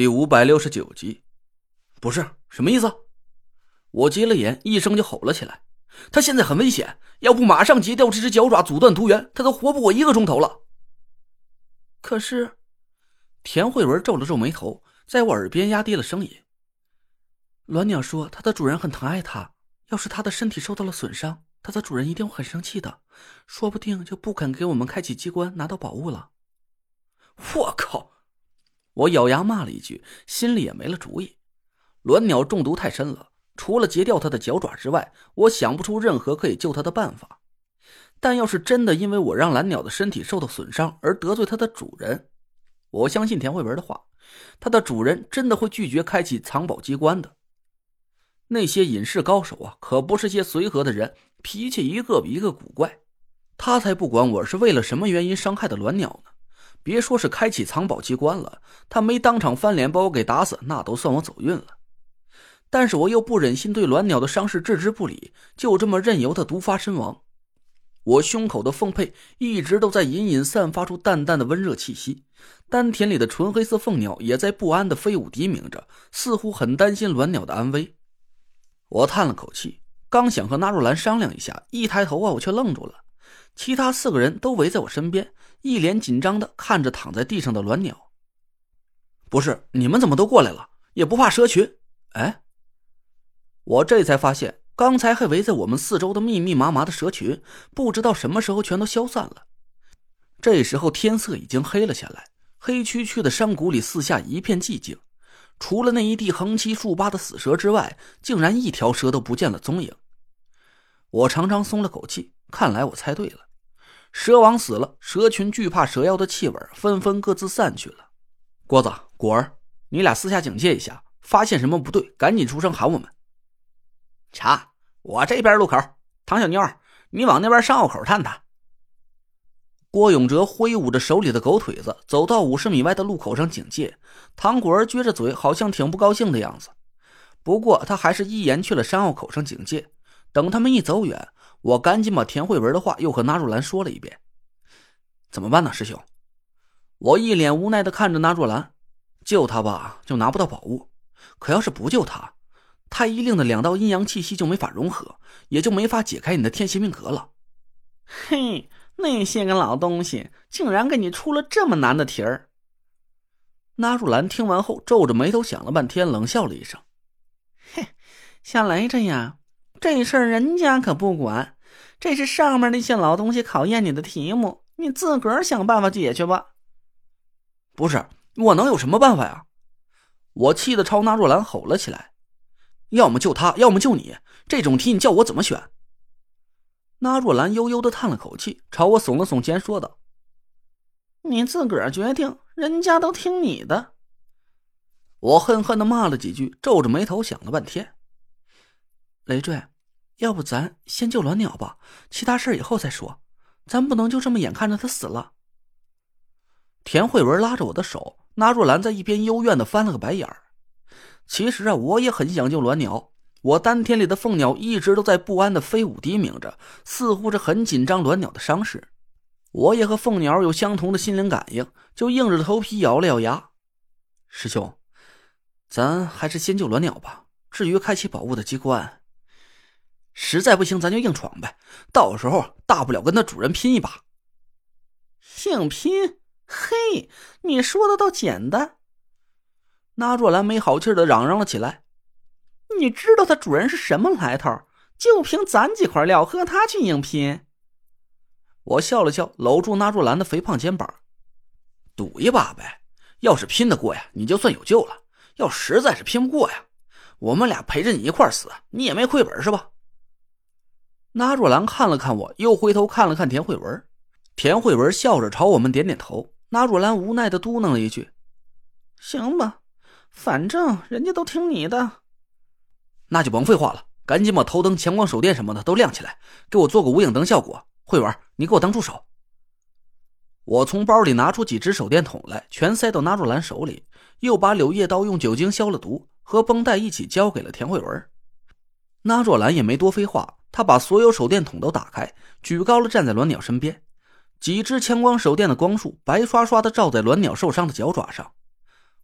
第五百六十九集，不是什么意思？我急了眼，一声就吼了起来。他现在很危险，要不马上截掉这只脚爪，阻断毒源，他都活不过一个钟头了。可是，田慧文皱了皱眉头，在我耳边压低了声音：“鸾鸟说，它的主人很疼爱它，要是它的身体受到了损伤，它的主人一定会很生气的，说不定就不肯给我们开启机关，拿到宝物了。”我靠！我咬牙骂了一句，心里也没了主意。鸾鸟中毒太深了。除了截掉它的脚爪之外，我想不出任何可以救它的办法。但要是真的因为我让蓝鸟的身体受到损伤而得罪它的主人，我相信田慧文的话，它的主人真的会拒绝开启藏宝机关的。那些隐士高手啊，可不是些随和的人，脾气一个比一个古怪。他才不管我是为了什么原因伤害的鸾鸟呢。别说是开启藏宝机关了，他没当场翻脸把我给打死，那都算我走运了。但是我又不忍心对鸾鸟的伤势置之不理，就这么任由它毒发身亡。我胸口的凤佩一直都在隐隐散发出淡淡的温热气息，丹田里的纯黑色凤鸟也在不安的飞舞低鸣着，似乎很担心鸾鸟的安危。我叹了口气，刚想和纳若兰商量一下，一抬头啊，我却愣住了。其他四个人都围在我身边，一脸紧张的看着躺在地上的鸾鸟。不是你们怎么都过来了？也不怕蛇群？哎。我这才发现，刚才还围在我们四周的密密麻麻的蛇群，不知道什么时候全都消散了。这时候天色已经黑了下来，黑黢黢的山谷里四下一片寂静，除了那一地横七竖八的死蛇之外，竟然一条蛇都不见了踪影。我长长松了口气，看来我猜对了，蛇王死了，蛇群惧怕蛇妖的气味，纷纷各自散去了。郭子、果儿，你俩私下警戒一下，发现什么不对，赶紧出声喊我们。查，我这边路口。唐小妞，你往那边山坳口探探。郭永哲挥舞着手里的狗腿子，走到五十米外的路口上警戒。唐果儿撅着嘴，好像挺不高兴的样子。不过他还是一言去了山坳口上警戒。等他们一走远，我赶紧把田慧文的话又和纳若兰说了一遍。怎么办呢，师兄？我一脸无奈的看着纳若兰，救他吧，就拿不到宝物；可要是不救他……太医令的两道阴阳气息就没法融合，也就没法解开你的天邪命格了。嘿，那些个老东西竟然给你出了这么难的题儿！纳若兰听完后皱着眉头想了半天，冷笑了一声：“嘿，像雷着呀，这事儿人家可不管，这是上面那些老东西考验你的题目，你自个儿想办法解决吧。”不是，我能有什么办法呀？我气得朝纳若兰吼了起来。要么救他，要么救你。这种题你叫我怎么选？那若兰悠悠的叹了口气，朝我耸了耸肩，说道：“你自个儿决定，人家都听你的。”我恨恨的骂了几句，皱着眉头想了半天。雷坠，要不咱先救鸾鸟吧，其他事以后再说。咱不能就这么眼看着他死了。田慧文拉着我的手，那若兰在一边幽怨的翻了个白眼儿。其实啊，我也很想救鸾鸟。我丹田里的凤鸟一直都在不安的飞舞低鸣着，似乎是很紧张鸾鸟的伤势。我也和凤鸟有相同的心灵感应，就硬着头皮咬了咬牙。师兄，咱还是先救鸾鸟吧。至于开启宝物的机关，实在不行咱就硬闯呗。到时候大不了跟他主人拼一把。硬拼？嘿，你说的倒简单。那若兰没好气的嚷嚷了起来：“你知道它主人是什么来头？就凭咱几块料和他去硬拼？”我笑了笑，搂住那若兰的肥胖肩膀：“赌一把呗！要是拼得过呀，你就算有救了；要实在是拼不过呀，我们俩陪着你一块死，你也没亏本是吧？”那若兰看了看我，又回头看了看田慧文。田慧文笑着朝我们点点头。那若兰无奈的嘟囔了一句：“行吧。”反正人家都听你的，那就甭废话了，赶紧把头灯、强光手电什么的都亮起来，给我做个无影灯效果。慧文，你给我当助手。我从包里拿出几只手电筒来，全塞到纳若兰手里，又把柳叶刀用酒精消了毒，和绷带一起交给了田慧文。纳若兰也没多废话，她把所有手电筒都打开，举高了站在鸾鸟身边，几只强光手电的光束白刷刷的照在鸾鸟受伤的脚爪上。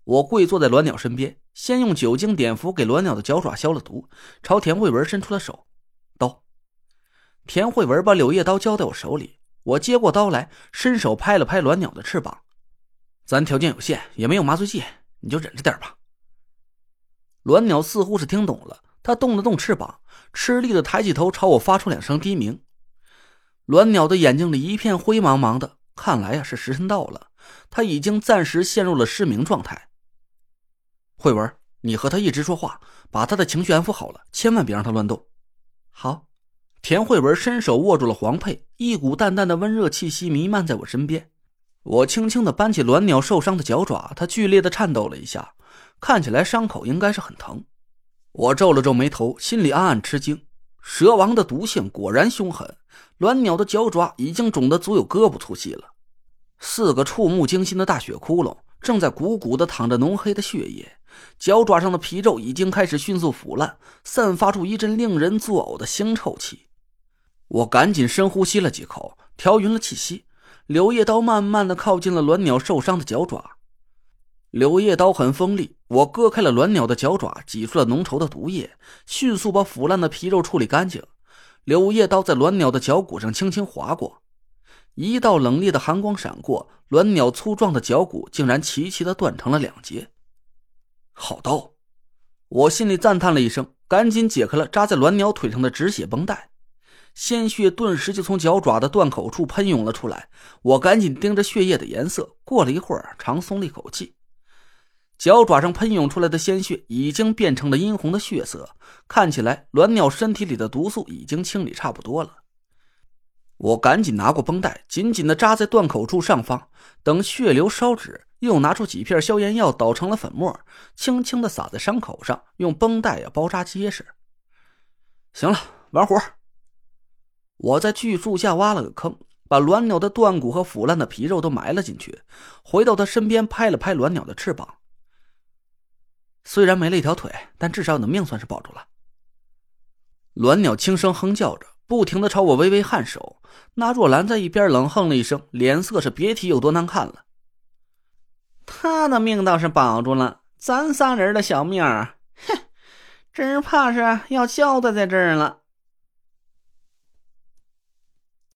我跪坐在鸾鸟身边，先用酒精碘伏给鸾鸟的脚爪消了毒，朝田慧文伸出了手，刀。田慧文把柳叶刀交在我手里，我接过刀来，伸手拍了拍鸾鸟的翅膀。咱条件有限，也没有麻醉剂，你就忍着点吧。鸾鸟似乎是听懂了，它动了动翅膀，吃力的抬起头朝我发出两声低鸣。鸾鸟的眼睛里一片灰茫茫的，看来呀是时辰到了，它已经暂时陷入了失明状态。慧文，你和他一直说话，把他的情绪安抚好了，千万别让他乱动。好。田慧文伸手握住了黄佩，一股淡淡的温热气息弥漫在我身边。我轻轻的搬起鸾鸟受伤的脚爪，它剧烈的颤抖了一下，看起来伤口应该是很疼。我皱了皱眉头，心里暗暗吃惊：蛇王的毒性果然凶狠。鸾鸟的脚爪已经肿得足有胳膊粗细了，四个触目惊心的大血窟窿正在鼓鼓的淌着浓黑的血液。脚爪上的皮肉已经开始迅速腐烂，散发出一阵令人作呕的腥臭气。我赶紧深呼吸了几口，调匀了气息。柳叶刀慢慢的靠近了鸾鸟受伤的脚爪。柳叶刀很锋利，我割开了鸾鸟的脚爪，挤出了浓稠的毒液，迅速把腐烂的皮肉处理干净。柳叶刀在鸾鸟的脚骨上轻轻划过，一道冷冽的寒光闪过，鸾鸟粗壮的脚骨竟然齐齐的断成了两截。好刀！我心里赞叹了一声，赶紧解开了扎在鸾鸟腿上的止血绷带，鲜血顿时就从脚爪的断口处喷涌了出来。我赶紧盯着血液的颜色，过了一会儿，长松了一口气。脚爪上喷涌出来的鲜血已经变成了殷红的血色，看起来鸾鸟身体里的毒素已经清理差不多了。我赶紧拿过绷带，紧紧的扎在断口处上方，等血流烧止。又拿出几片消炎药，捣成了粉末，轻轻的撒在伤口上，用绷带呀包扎结实。行了，完活。我在巨树下挖了个坑，把鸾鸟的断骨和腐烂的皮肉都埋了进去，回到他身边，拍了拍鸾鸟的翅膀。虽然没了一条腿，但至少你的命算是保住了。鸾鸟轻声哼叫着，不停的朝我微微颔首。那若兰在一边冷哼了一声，脸色是别提有多难看了。他的命倒是保住了，咱仨人的小命儿，哼，只怕是要交代在这儿了。